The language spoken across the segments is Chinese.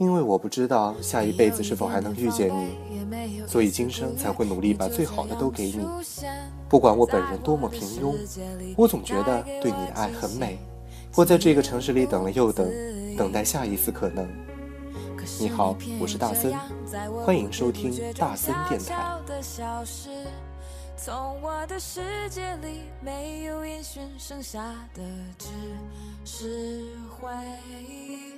因为我不知道下一辈子是否还能遇见你，所以今生才会努力把最好的都给你。不管我本人多么平庸，我总觉得对你的爱很美。我在这个城市里等了又等，等待下一次可能。你好，我是大森，欢迎收听大森电台。从我的世界里没有音讯，剩下的只是回忆。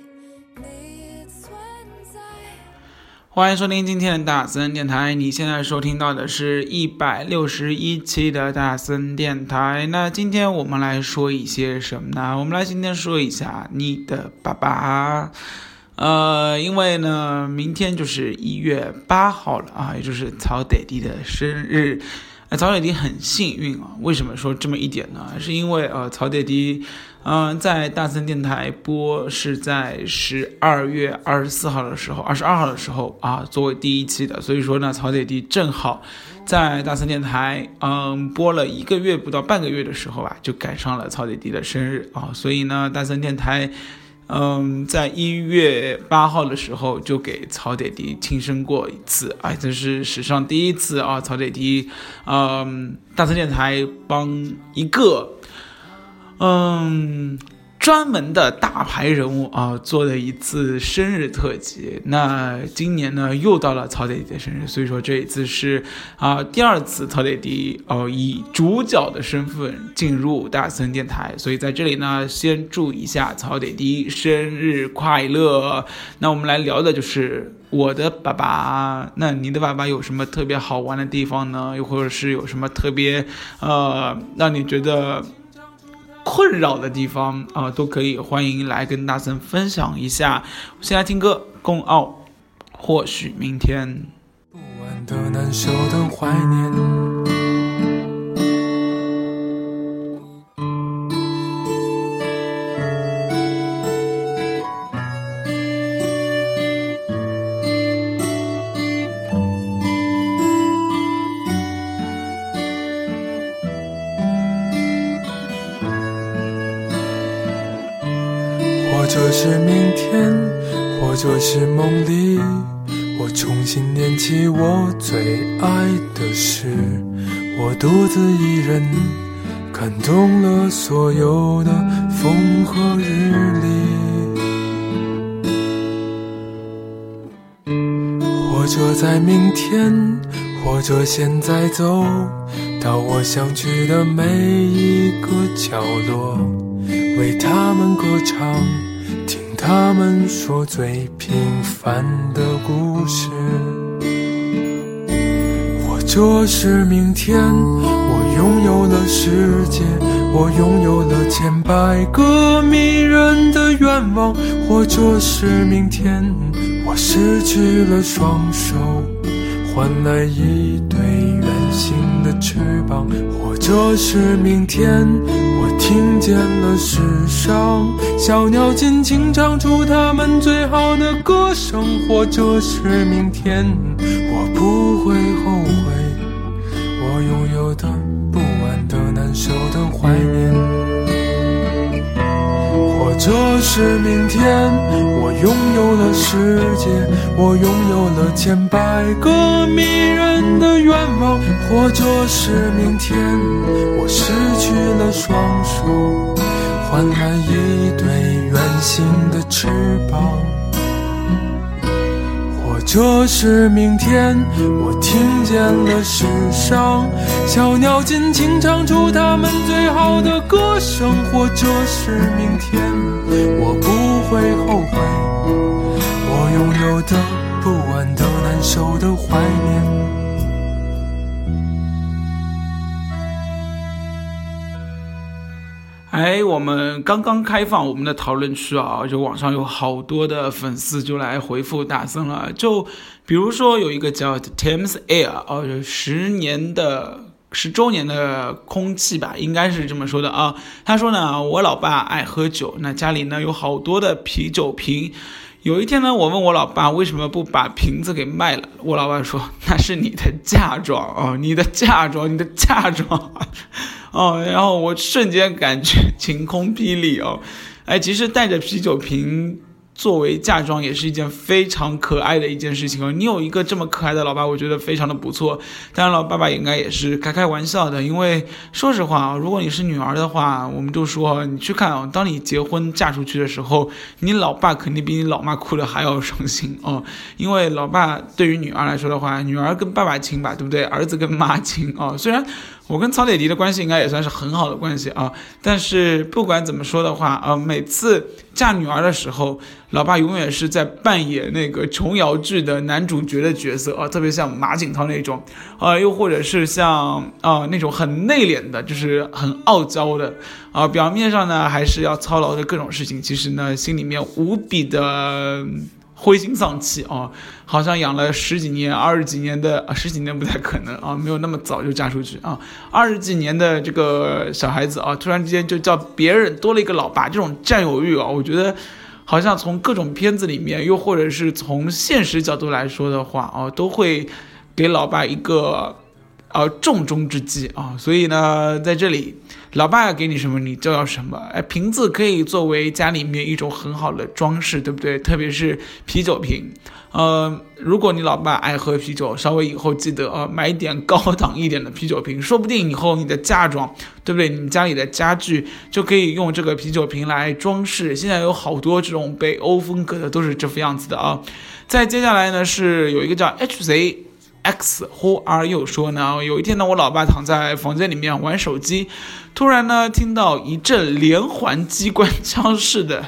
欢迎收听今天的大森电台。你现在收听到的是一百六十一期的大森电台。那今天我们来说一些什么呢？我们来今天说一下你的爸爸。呃，因为呢，明天就是一月八号了啊，也就是曹爹地的生日。呃，曹爹地很幸运啊，为什么说这么一点呢？是因为呃，曹爹地，嗯、在大森电台播是在十二月二十四号的时候，二十二号的时候啊，作为第一期的，所以说呢，曹姐弟正好在大森电台，嗯，播了一个月不到半个月的时候啊，就赶上了曹姐弟的生日啊，所以呢，大森电台。嗯，在一月八号的时候就给曹姐弟庆生过一次，哎，这是史上第一次啊！曹姐弟，嗯，大森电台帮一个，嗯，专门的大牌人物啊做了一次生日特辑。那今年呢，又到了曹爹地的生日，所以说这一次是啊第二次曹爹地哦以主角的身份进入大森电台，所以在这里呢，先祝一下曹爹地生日快乐。那我们来聊的就是我的爸爸。那你的爸爸有什么特别好玩的地方呢？又或者是有什么特别呃让你觉得？困扰的地方啊、都可以欢迎来跟大森分享一下。先来听歌，《共傲》，或许明天。不完的、难受的怀念。或者是明天，或者是梦里，我重新念起我最爱的事。我独自一人看懂了所有的风和日丽。或者在明天，或者现在走到我想去的每一个角落，为他们歌唱，他们说最平凡的故事。或者是明天，我拥有了世界，我拥有了千百个迷人的愿望；或者是明天，我失去了双手，换来一对圆形的翅膀；或者是明天，听见了世上小鸟尽情唱出它们最好的歌声；或者是明天，我不会后悔。我拥有的不安的、难受的怀念，这是明天，我拥有了世界，我拥有了千百个迷人的愿望，或者是明天，我失去了双手，换来一对圆形的翅膀。这是明天。我听见了世上小鸟尽情唱出它们最好的歌声，或者是明天，我不会后悔我拥有的不安的难受的怀念。哎，我们刚刚开放我们的讨论区啊，就网上有好多的粉丝就来回复大森了。就比如说有一个叫 Thames Air 哦，就十年的十周年的空气吧，应该是这么说的啊。他说呢，我老爸爱喝酒，那家里呢有好多的啤酒瓶。有一天呢，我问我老爸为什么不把瓶子给卖了，我老爸说那是你的嫁妆哦，你的嫁妆，你的嫁妆。哦，然后我瞬间感觉晴空霹雳哦，哎，其实带着啤酒瓶。作为嫁妆也是一件非常可爱的一件事情哦。你有一个这么可爱的老爸，我觉得非常的不错。当然了，爸爸应该也是开开玩笑的，因为说实话啊，如果你是女儿的话，我们就说你去看啊，当你结婚嫁出去的时候，你老爸肯定比你老妈哭的还要伤心哦。因为老爸对于女儿来说的话，女儿跟爸爸亲吧，对不对？儿子跟妈亲哦。虽然我跟曹铁迪的关系应该也算是很好的关系啊，但是不管怎么说的话，呃，每次嫁女儿的时候。老爸永远是在扮演那个琼瑶剧的男主角的角色啊，特别像马景涛那种，啊，又或者是像啊那种很内敛的，就是很傲娇的，啊，表面上呢还是要操劳着各种事情，其实呢心里面无比的灰心丧气啊，好像养了十几年、二十几年的，十几年不太可能啊，没有那么早就嫁出去啊，二十几年的这个小孩子啊，突然之间就叫别人多了一个老爸，这种占有欲啊，我觉得。好像从各种片子里面，又或者是从现实角度来说的话，啊，都会给老爸一个呃重中之计啊。所以呢，在这里，老爸要给你什么，你就要什么。哎，瓶子可以作为家里面一种很好的装饰，对不对？特别是啤酒瓶。呃，如果你老爸爱喝啤酒，稍微以后记得啊，买点高档一点的啤酒瓶，说不定以后你的嫁妆，对不对？你家里的家具就可以用这个啤酒瓶来装饰。现在有好多这种北欧风格的，都是这副样子的啊。再接下来呢，是有一个叫 H Z X Who are you？说呢，有一天呢，我老爸躺在房间里面玩手机，突然呢，听到一阵连环机关枪式的。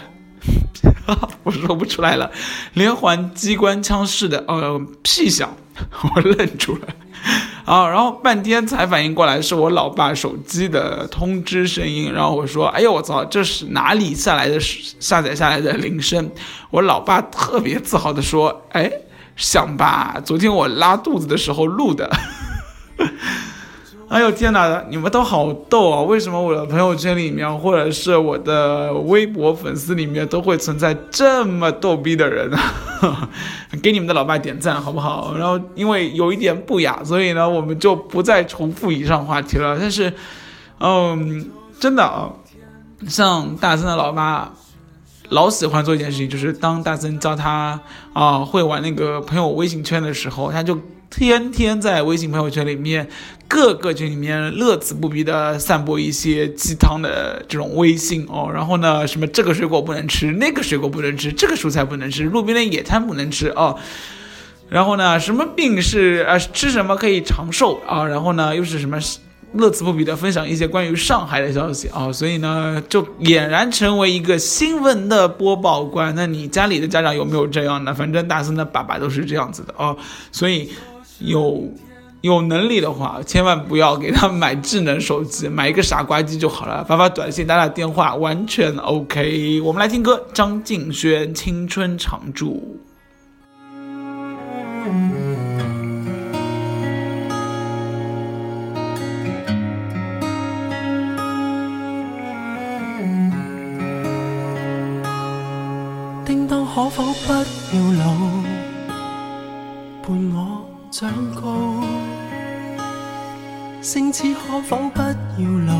我说不出来了，连环机关枪式的呃屁响，我愣住了啊，然后半天才反应过来是我老爸手机的通知声音，然后我说，哎呦我操，这是哪里下来的下载下来的铃声？我老爸特别自豪的说，哎，想吧，昨天我拉肚子的时候录的。哎呦天哪！你们都好逗啊！为什么我的朋友圈里面，或者是我的微博粉丝里面，都会存在这么逗逼的人呢？给你们的老爸点赞好不好？然后因为有一点不雅，所以呢，我们就不再重复以上话题了。但是，嗯，真的啊，像大森的老爸，老喜欢做一件事情，就是当大森教他啊会玩那个朋友微信圈的时候，他就。天天在微信朋友圈里面，各个群里面乐此不疲的散播一些鸡汤的这种微信哦，然后呢，什么这个水果不能吃，那个水果不能吃，这个蔬菜不能吃，路边的野餐不能吃哦，然后呢，什么病是呃吃什么可以长寿啊，然后呢，又是什么乐此不疲的分享一些关于上海的消息啊，所以呢，就俨然成为一个新闻的播报官。那你家里的家长有没有这样的？反正大森的爸爸都是这样子的哦，所以。有有能力的话，千万不要给他买智能手机，买一个傻瓜机就好了，发发短信、打打电话，完全 OK。我们来听歌，张敬轩《青春常驻》。可否不要老，伴我。长高，星矢可否不要老，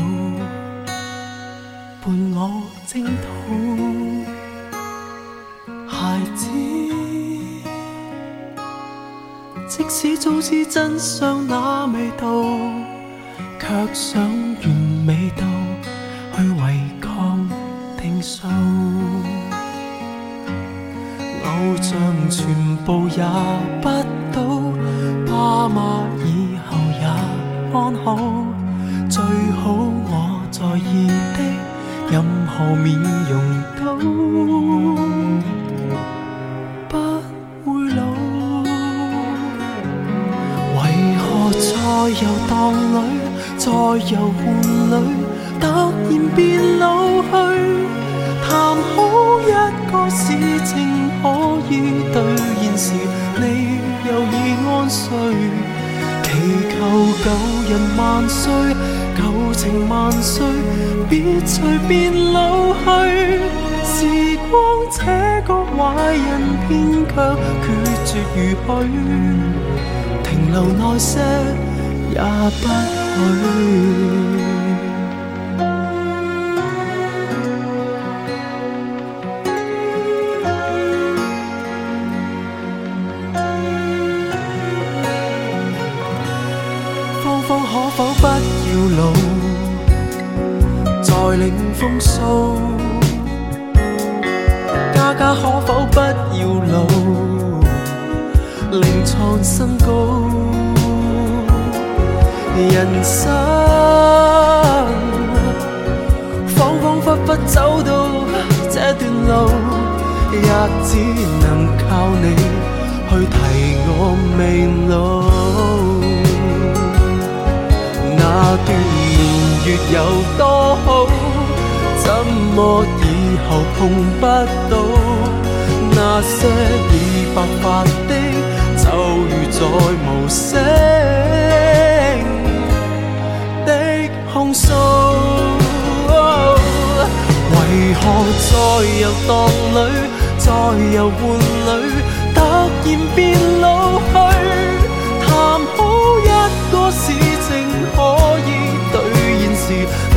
伴我征讨。孩子，即使早知真相那味道，却想完美到去违抗定数。偶像全部也不到，爸妈以后也安好，最好我在意的任何面容都不会老。为何在游荡里，在游玩里，突然变老去？谈好一个事情可以兑现时，你又已安睡。祈求旧人万岁，旧情万岁，别随便老去。时光这个坏人，偏却决绝如许，停留耐些也不许。可否不要老，再领风骚？家家可否不要老，另创新高？人生恍恍惚惚走到这段路，也只能靠你去提我未老。那段年月有多好，怎么以後碰不到？那些已白发的，就如在无声的控訴。為何在遊蕩裏，在遊玩裏，突然變老去？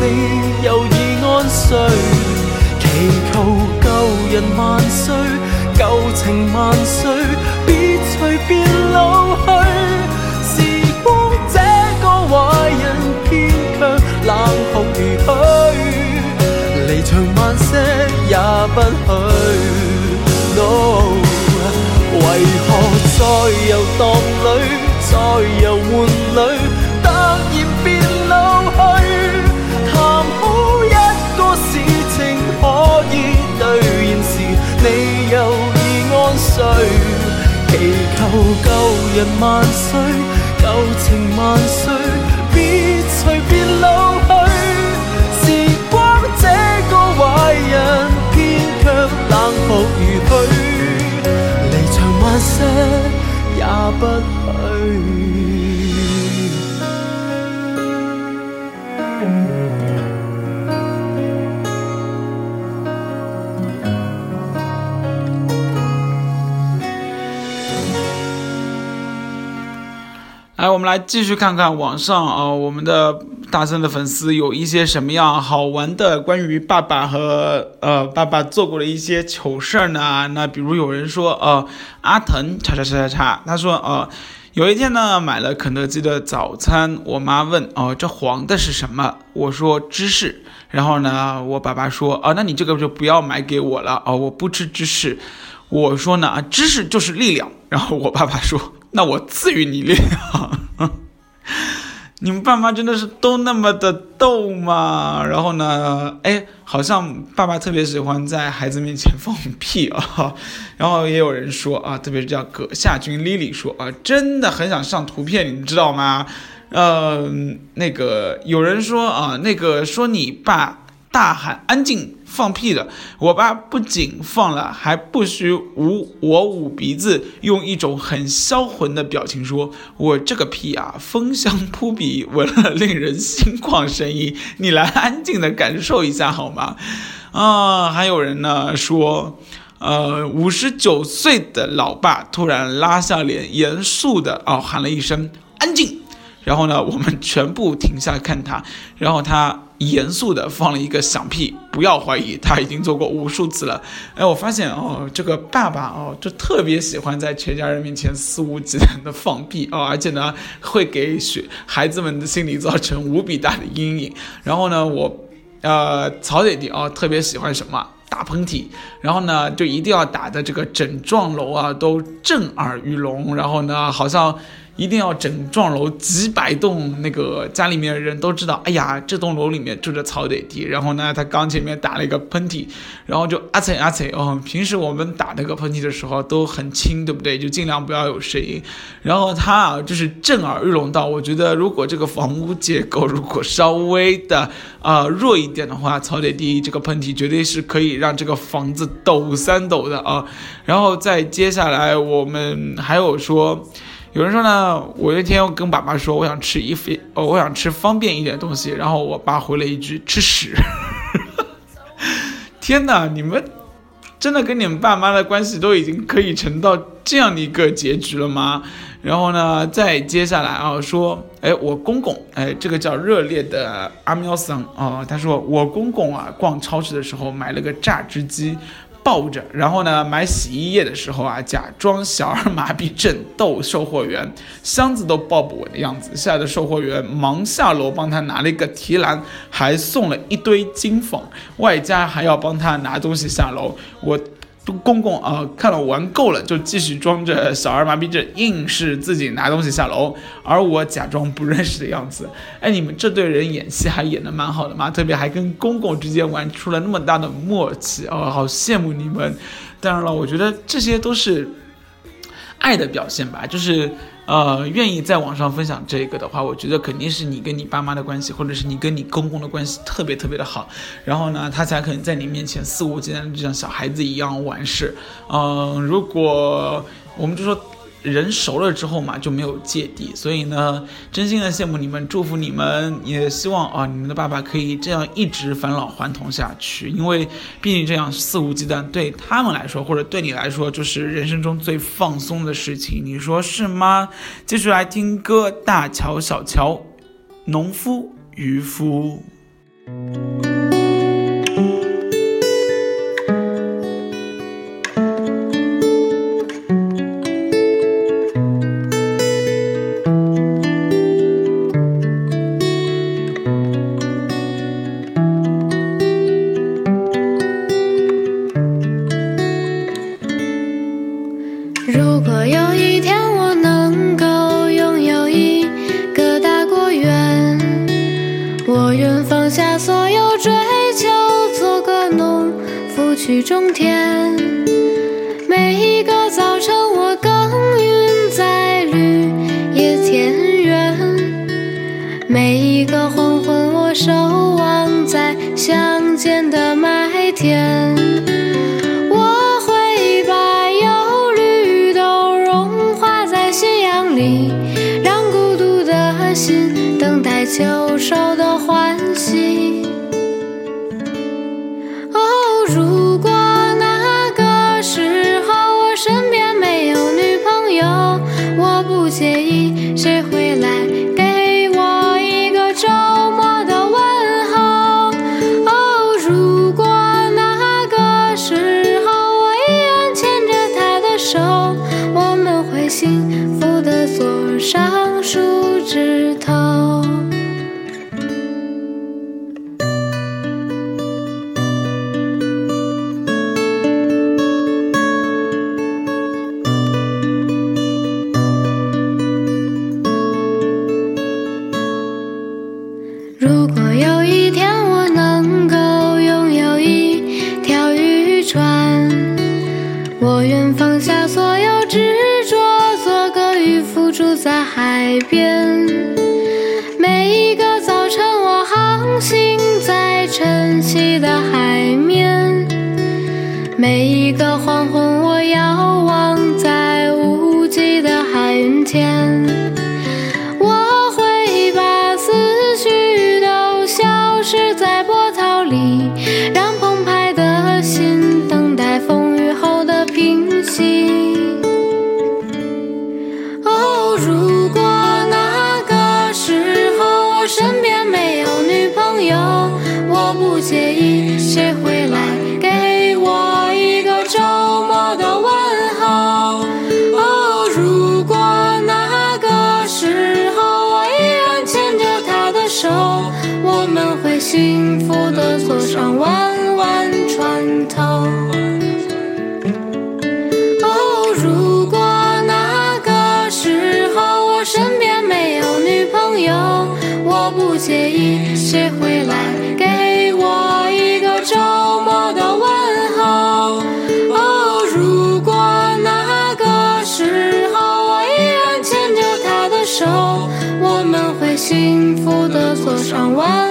你又已安睡祈求旧人万岁旧情万岁别随便老去。时光这个坏人偏却冷酷如许离场慢些也不许为何再游荡里再游玩里旧人万岁旧情万岁别随便老去。时光这个坏人偏却冷酷如许离场慢些也不许。来，我们来继续看看网上啊、我们的大森的粉丝有一些什么样好玩的关于爸爸和呃爸爸做过的一些糗事儿呢？那比如有人说，呃，阿腾叉叉叉叉叉，他说，呃，有一天呢买了肯德基的早餐，我妈问，哦、这黄的是什么？我说芝士。然后呢，我爸爸说，啊、那你这个就不要买给我了，哦、我不吃芝士。我说呢，啊知识就是力量。然后我爸爸说，那我赐予你力量。你们爸妈真的是都那么的逗吗？然后呢，哎，好像爸爸特别喜欢在孩子面前放屁啊。然后也有人说啊，特别是叫葛夏君 Lily 说啊，真的很想上图片，你们知道吗？呃，那个有人说啊，那个说你爸大喊安静放屁的，我爸不仅放了，还不许捂我捂鼻子，用一种很销魂的表情说：“我这个屁啊，风香扑鼻，闻了令人心旷神怡。你来安静的感受一下好吗？”啊，还有人呢说。呃，五十九岁的老爸突然拉下脸，严肃的哦喊了一声“安静”，然后呢，我们全部停下看他，然后他严肃的放了一个响屁，不要怀疑，他已经做过无数次了。哎，我发现哦，这个爸爸哦，就特别喜欢在全家人面前肆无忌惮的放屁哦，而且呢，会给学孩子们的心理造成无比大的阴影。然后呢，我呃曹姐弟哦，特别喜欢什么？打喷嚏，然后呢就一定要打的这个整幢楼啊都震耳欲聋，然后呢好像。一定要整幢楼几百栋那个家里面的人都知道，哎呀，这栋楼里面住着曹德迪。然后呢，他刚前面打了一个喷嚏，然后就啊啐啊啐哦。平时我们打那个喷嚏的时候都很轻，对不对？就尽量不要有声音。然后他啊，就是震耳欲聋到，我觉得如果这个房屋结构如果稍微的啊弱一点的话，曹德迪这个喷嚏绝对是可以让这个房子抖三抖的啊。然后再接下来我们还有说。有人说呢，我那天跟爸爸说，我想吃一飞，哦，我想吃方便一点的东西，然后我爸回了一句吃屎。天哪，你们真的跟你们爸妈的关系都已经可以成到这样的一个结局了吗？然后呢，再接下来啊，说，哎，我公公，哎，这个叫热烈的阿喵桑啊，他说我公公啊，逛超市的时候买了个榨汁机。抱着，然后呢，买洗衣液的时候啊，假装小儿麻痹症逗售货员，箱子都抱不稳的样子，吓得售货员忙下楼帮他拿了一个提篮，还送了一堆金粉，外加还要帮他拿东西下楼。我。公公啊，看了玩够了，就继续装着小儿麻痹症，硬是自己拿东西下楼，而我假装不认识的样子。哎，你们这对人演戏还演得蛮好的嘛，特别还跟公公之间玩出了那么大的默契哦，好羡慕你们。当然了，我觉得这些都是爱的表现吧，就是。呃，愿意在网上分享这个的话，我觉得肯定是你跟你爸妈的关系，或者是你跟你公公的关系特别特别的好，然后呢，他才可能在你面前肆无忌惮，就像小孩子一样玩事。嗯，如果我们就说。人熟了之后嘛，就没有芥蒂，所以呢，真心的羡慕你们，祝福你们，也希望啊，你们的爸爸可以这样一直返老还童下去，因为毕竟这样肆无忌惮对他们来说，或者对你来说，就是人生中最放松的事情，你说是吗？继续来听歌，大乔小乔，农夫渔夫。下所有追求做个农夫去种田，每一个早晨我耕耘在绿野田园，每一个黄昏我守望在乡间的麦田。我会把忧虑都融化在夕阳里，让孤独的心等待秋收的欢多少万？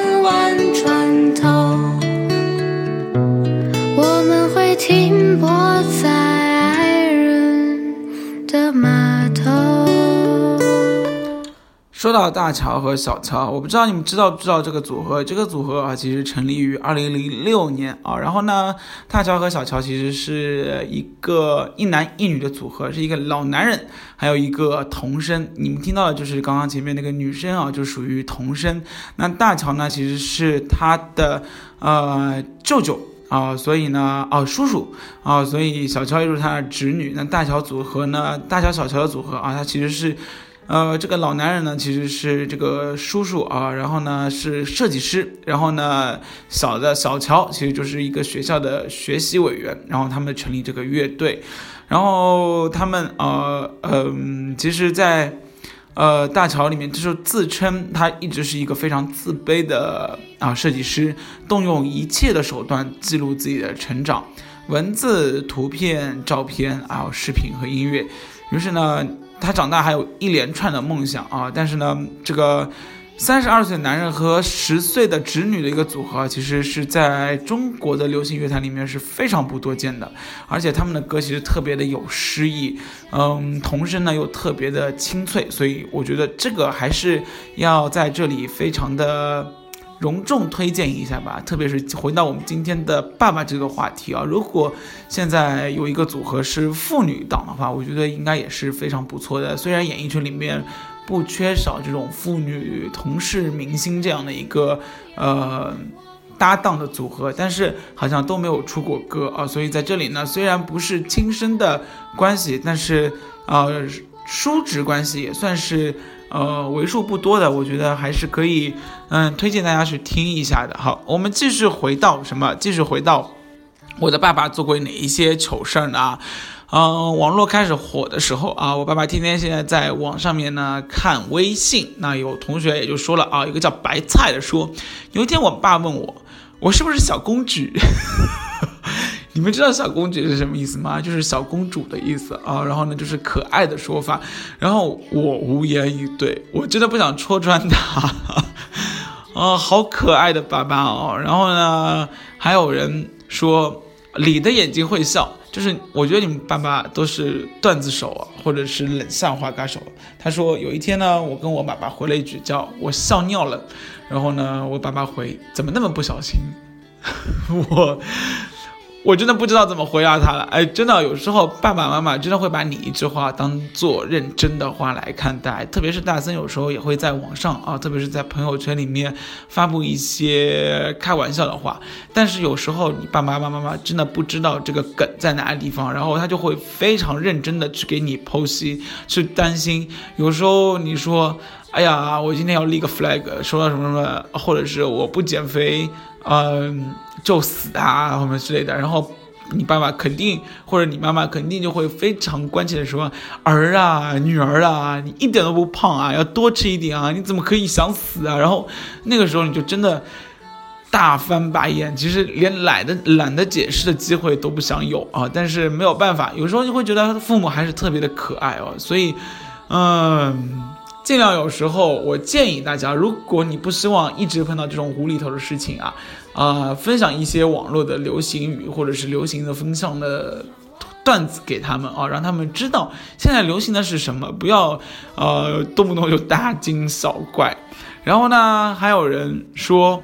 说到大乔和小乔，我不知道你们知道不知道这个组合？这个组合啊，其实成立于二零零六年啊。然后呢，大乔和小乔其实是一个一男一女的组合，是一个老男人，还有一个童声。你们听到的就是刚刚前面那个女生啊，就属于童声。那大乔呢，其实是他的呃舅舅啊，所以呢，哦叔叔啊，所以小乔就是他的侄女。那大乔组合呢，大乔小乔的组合啊，他其实是。呃，这个老男人呢，其实是这个叔叔啊，然后呢是设计师，然后呢小的小乔其实就是一个学校的学习委员，然后他们成立这个乐队，然后他们呃嗯，其实，在呃大乔里面，就是自称他一直是一个非常自卑的啊设计师，动用一切的手段记录自己的成长，文字、图片、照片，还有视频和音乐，于是呢。他长大还有一连串的梦想啊，但是呢，这个三十二岁男人和十岁的侄女的一个组合，其实是在中国的流行乐坛里面是非常不多见的，而且他们的歌其实特别的有诗意，嗯，童声呢又特别的清脆，所以我觉得这个还是要在这里非常的。隆重推荐一下吧，特别是回到我们今天的爸爸这个话题啊，如果现在有一个组合是妇女档的话，我觉得应该也是非常不错的。虽然演艺圈里面不缺少这种妇女同事明星这样的一个呃搭档的组合，但是好像都没有出过歌啊。所以在这里呢，虽然不是亲生的关系，但是呃叔侄关系也算是。呃，为数不多的，我觉得还是可以，嗯，推荐大家去听一下的。好，我们继续回到什么？继续回到我的爸爸做过哪一些糗事儿呢？嗯，网络开始火的时候啊，我爸爸天天现在在网上面呢看微信。那有同学也就说了啊，一个叫白菜的说，有一天我爸问我，我是不是小公举？你们知道小公举是什么意思吗？就是小公主的意思啊。然后呢，就是可爱的说法。然后我无言以对，我真的不想戳穿他。啊，好可爱的爸爸哦。然后呢，还有人说你的眼睛会笑，就是我觉得你们爸爸都是段子手啊，或者是冷笑话高手。他说有一天呢，我跟我爸爸回了一句叫“我笑尿了”，然后呢，我爸爸回怎么那么不小心？我。我真的不知道怎么回答他了，哎，真的有时候爸爸妈妈真的会把你一句话当做认真的话来看待，特别是大森有时候也会在网上啊，特别是在朋友圈里面发布一些开玩笑的话，但是有时候你爸爸妈妈真的不知道这个梗在哪个地方，然后他就会非常认真的去给你剖析，去担心。有时候你说，哎呀，我今天要立个 flag，说到什么什么，或者是我不减肥。嗯，就死啊，什么之类的。然后你爸爸肯定，或者你妈妈肯定就会非常关切的说：“儿啊，女儿啊，你一点都不胖啊，要多吃一点啊，你怎么可以想死啊？”然后那个时候你就真的大翻白眼，其实连懒得懒得解释的机会都不想有啊。但是没有办法，有时候你会觉得父母还是特别的可爱哦。所以，嗯。尽量有时候，我建议大家，如果你不希望一直碰到这种无厘头的事情啊，啊，分享一些网络的流行语或者是流行的风向的段子给他们啊，让他们知道现在流行的是什么，不要呃动不动就大惊小怪。然后呢，还有人说，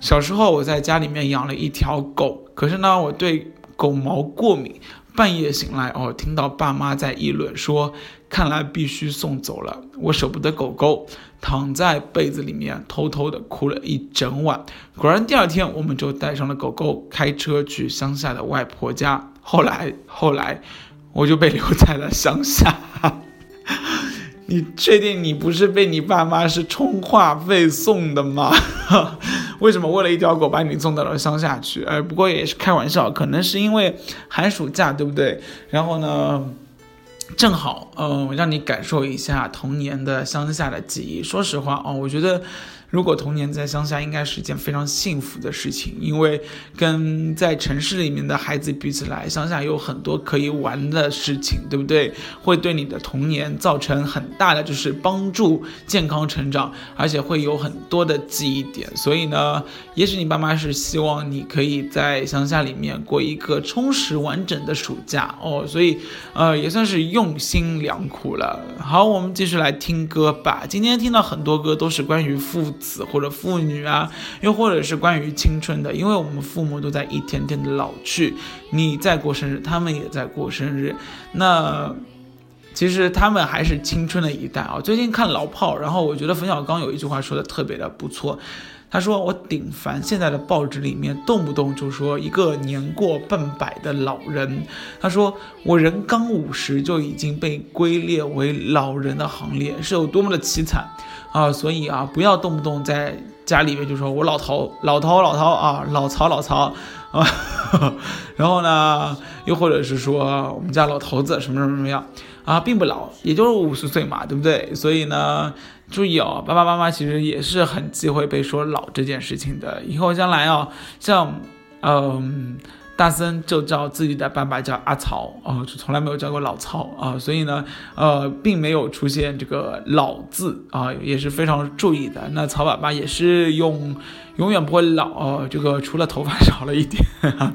小时候我在家里面养了一条狗，可是呢，我对狗毛过敏，半夜醒来哦，听到爸妈在议论说。看来必须送走了，我舍不得狗狗，躺在被子里面偷偷的哭了一整晚。果然，第二天我们就带上了狗狗，开车去乡下的外婆家。后来，后来我就被留在了乡下。你确定你不是被你爸妈是充话费送的吗？为什么为了一条狗把你送到了乡下去？哎，不过也是开玩笑，可能是因为寒暑假，对不对？然后呢？正好，嗯，让你感受一下童年的乡下的记忆。说实话哦，我觉得，如果童年在乡下，应该是一件非常幸福的事情，因为跟在城市里面的孩子比起来，乡下有很多可以玩的事情，对不对？会对你的童年造成很大的就是帮助健康成长，而且会有很多的记忆点。所以呢，也许你爸妈是希望你可以在乡下里面过一个充实完整的暑假哦，所以呃也算是用心良苦了。好，我们继续来听歌吧。今天听到很多歌都是关于父子或者父女啊，又或者是关于青春的，因为我们父母都在一天天的老去，你在过生日，他们也在过生日，那。其实他们还是青春的一代啊！最近看老炮，然后我觉得冯小刚有一句话说的特别的不错，他说我顶烦现在的报纸里面动不动就说一个年过半百的老人，他说我人刚五十就已经被归列为老人的行列，是有多么的凄惨啊！所以啊，不要动不动在家里面就说我老头老头老头啊，老曹老曹啊，然后呢，又或者是说我们家老头子什么什么什么样。啊，并不老，也就是五十岁嘛，对不对？所以呢，注意哦，爸爸妈妈其实也是很忌讳被说老这件事情的。以后将来啊，像，嗯，大森就叫自己的爸爸叫阿曹哦，就从来没有叫过老曹啊。所以呢，呃，并没有出现这个老字啊，也是非常注意的。那曹爸爸也是用永远不会老，这个除了头发少了一点。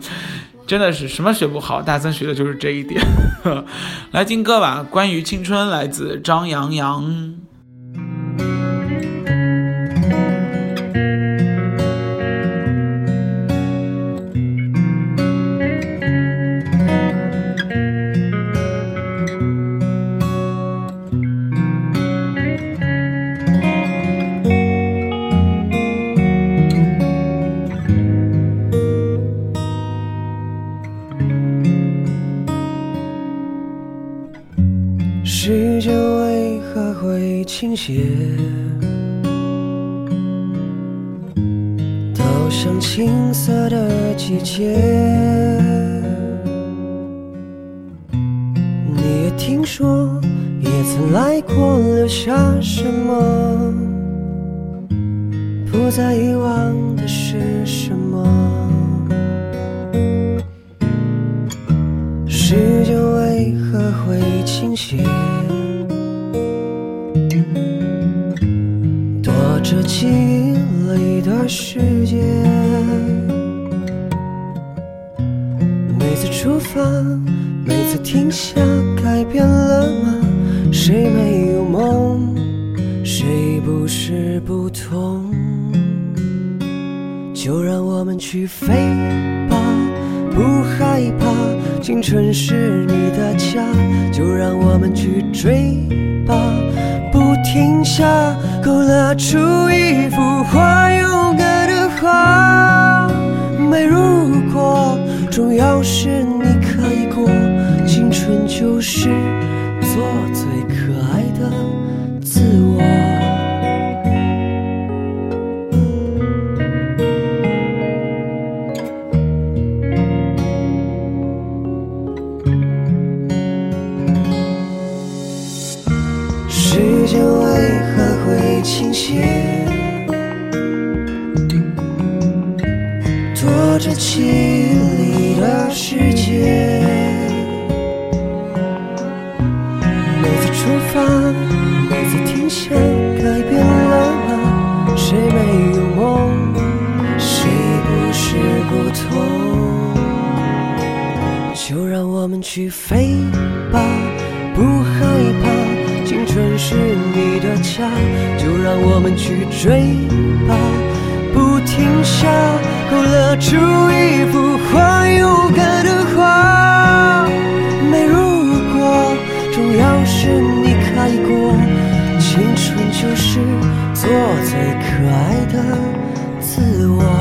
真的是什么学不好，大森学的就是这一点。来听歌吧，关于青春，来自张阳阳。倾斜，倒上青涩的季节。你也听说，也曾来过，留下什么？不再遗忘的是什么？时间为何会倾斜？记忆里的世界，每次出发，每次停下，改变了吗？谁没有梦？谁不是不同？就让我们去飞吧，不害怕，青春是你的家。就让我们去追吧。停下，勾勒出一幅画，勇敢的画。没如果，重要是你可以过。青春就是我最可爱的自我。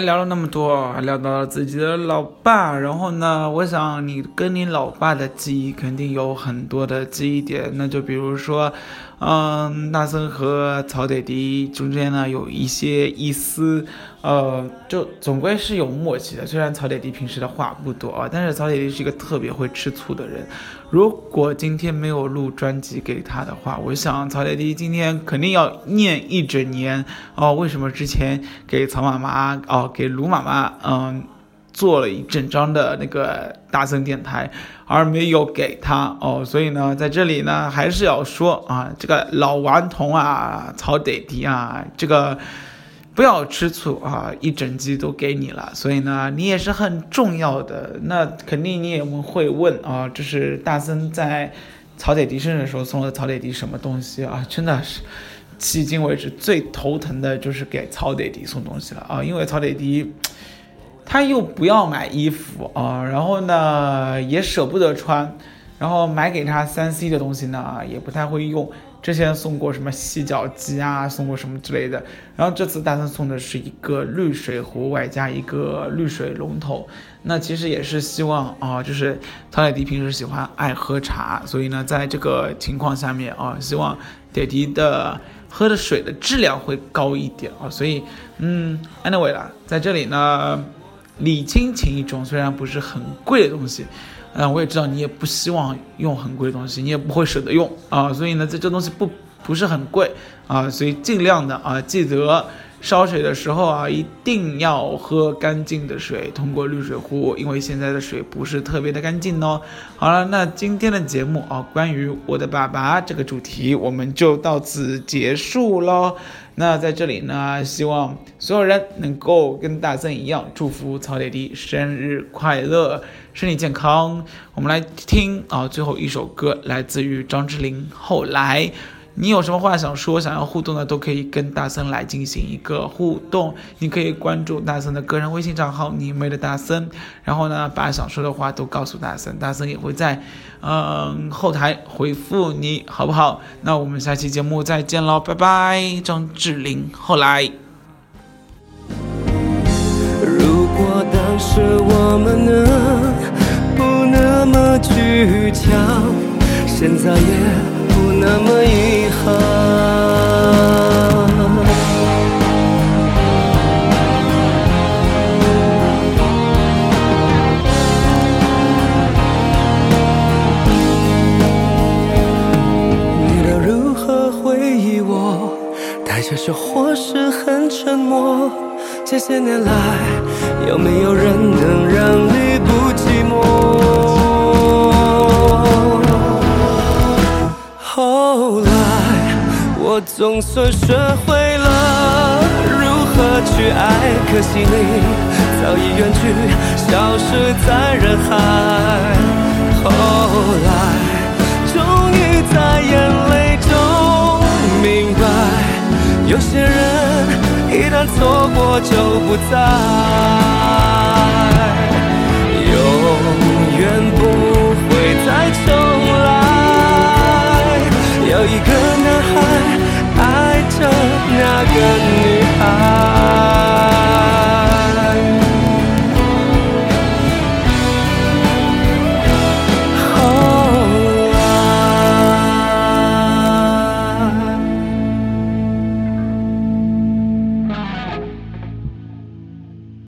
聊了那么多，还聊到了自己的老爸。然后呢，我想你跟你老爸的记忆肯定有很多的记忆点。那就比如说，嗯，纳森和曹铁迪中间呢有一些一丝，呃，就总归是有默契的。虽然曹爹地平时的话不多啊，但是曹爹地是一个特别会吃醋的人。如果今天没有录专辑给他的话，我想曹爹地今天肯定要念一整年哦。为什么之前给曹妈妈哦，给卢妈妈嗯做了一整张的那个大森电台，而没有给他哦？所以呢，在这里呢，还是要说啊，这个老顽童啊，曹爹地啊，这个。不要吃醋啊！一整集都给你了，所以呢，你也是很重要的。那肯定你也会问啊，就是大森在曹爹地生日的时候送了曹爹地什么东西啊？真的是，迄今为止最头疼的就是给曹爹地送东西了啊！因为曹爹地他又不要买衣服啊，然后呢也舍不得穿，然后买给他三 C 的东西呢也不太会用。之前送过什么洗脚机啊，送过什么之类的。然后这次大森送的是一个滤水壶，外加一个滤水龙头。那其实也是希望啊，就是曹爹地平时喜欢爱喝茶，所以呢，在这个情况下面啊，希望爹地的喝的水的质量会高一点啊。所以，嗯，anyway 啦，在这里呢，礼轻情意重，虽然不是很贵的东西。嗯，我也知道你也不希望用很贵的东西，你也不会舍得用啊，所以呢，这这东西不不是很贵啊，所以尽量的啊，记得烧水的时候啊，一定要喝干净的水，通过滤水壶，因为现在的水不是特别的干净哦。好了，那今天的节目啊，关于我的爸爸这个主题，我们就到此结束喽。那在这里呢，希望所有人能够跟大森一样，祝福曹爹地生日快乐，身体健康。我们来听啊，最后一首歌来自于张智霖。后来，你有什么话想说，想要互动的，都可以跟大森来进行一个互动。你可以关注大森的个人微信账号“你妹的大森”，然后呢，把想说的话都告诉大森，大森也会在。嗯，后台回复你好不好？那我们下期节目再见喽，拜拜！张智霖，后来。如果当时我们能不那么倔强，现在也那么遗憾。这说或是很沉默，这些年来有没有人能让你不寂寞？我总算学会了如何去爱，可惜你早已远去，消失在人海。后来终于在眼泪中明白。有些人一旦错过就不再，永远不会再重来。有一个男孩的那个女孩。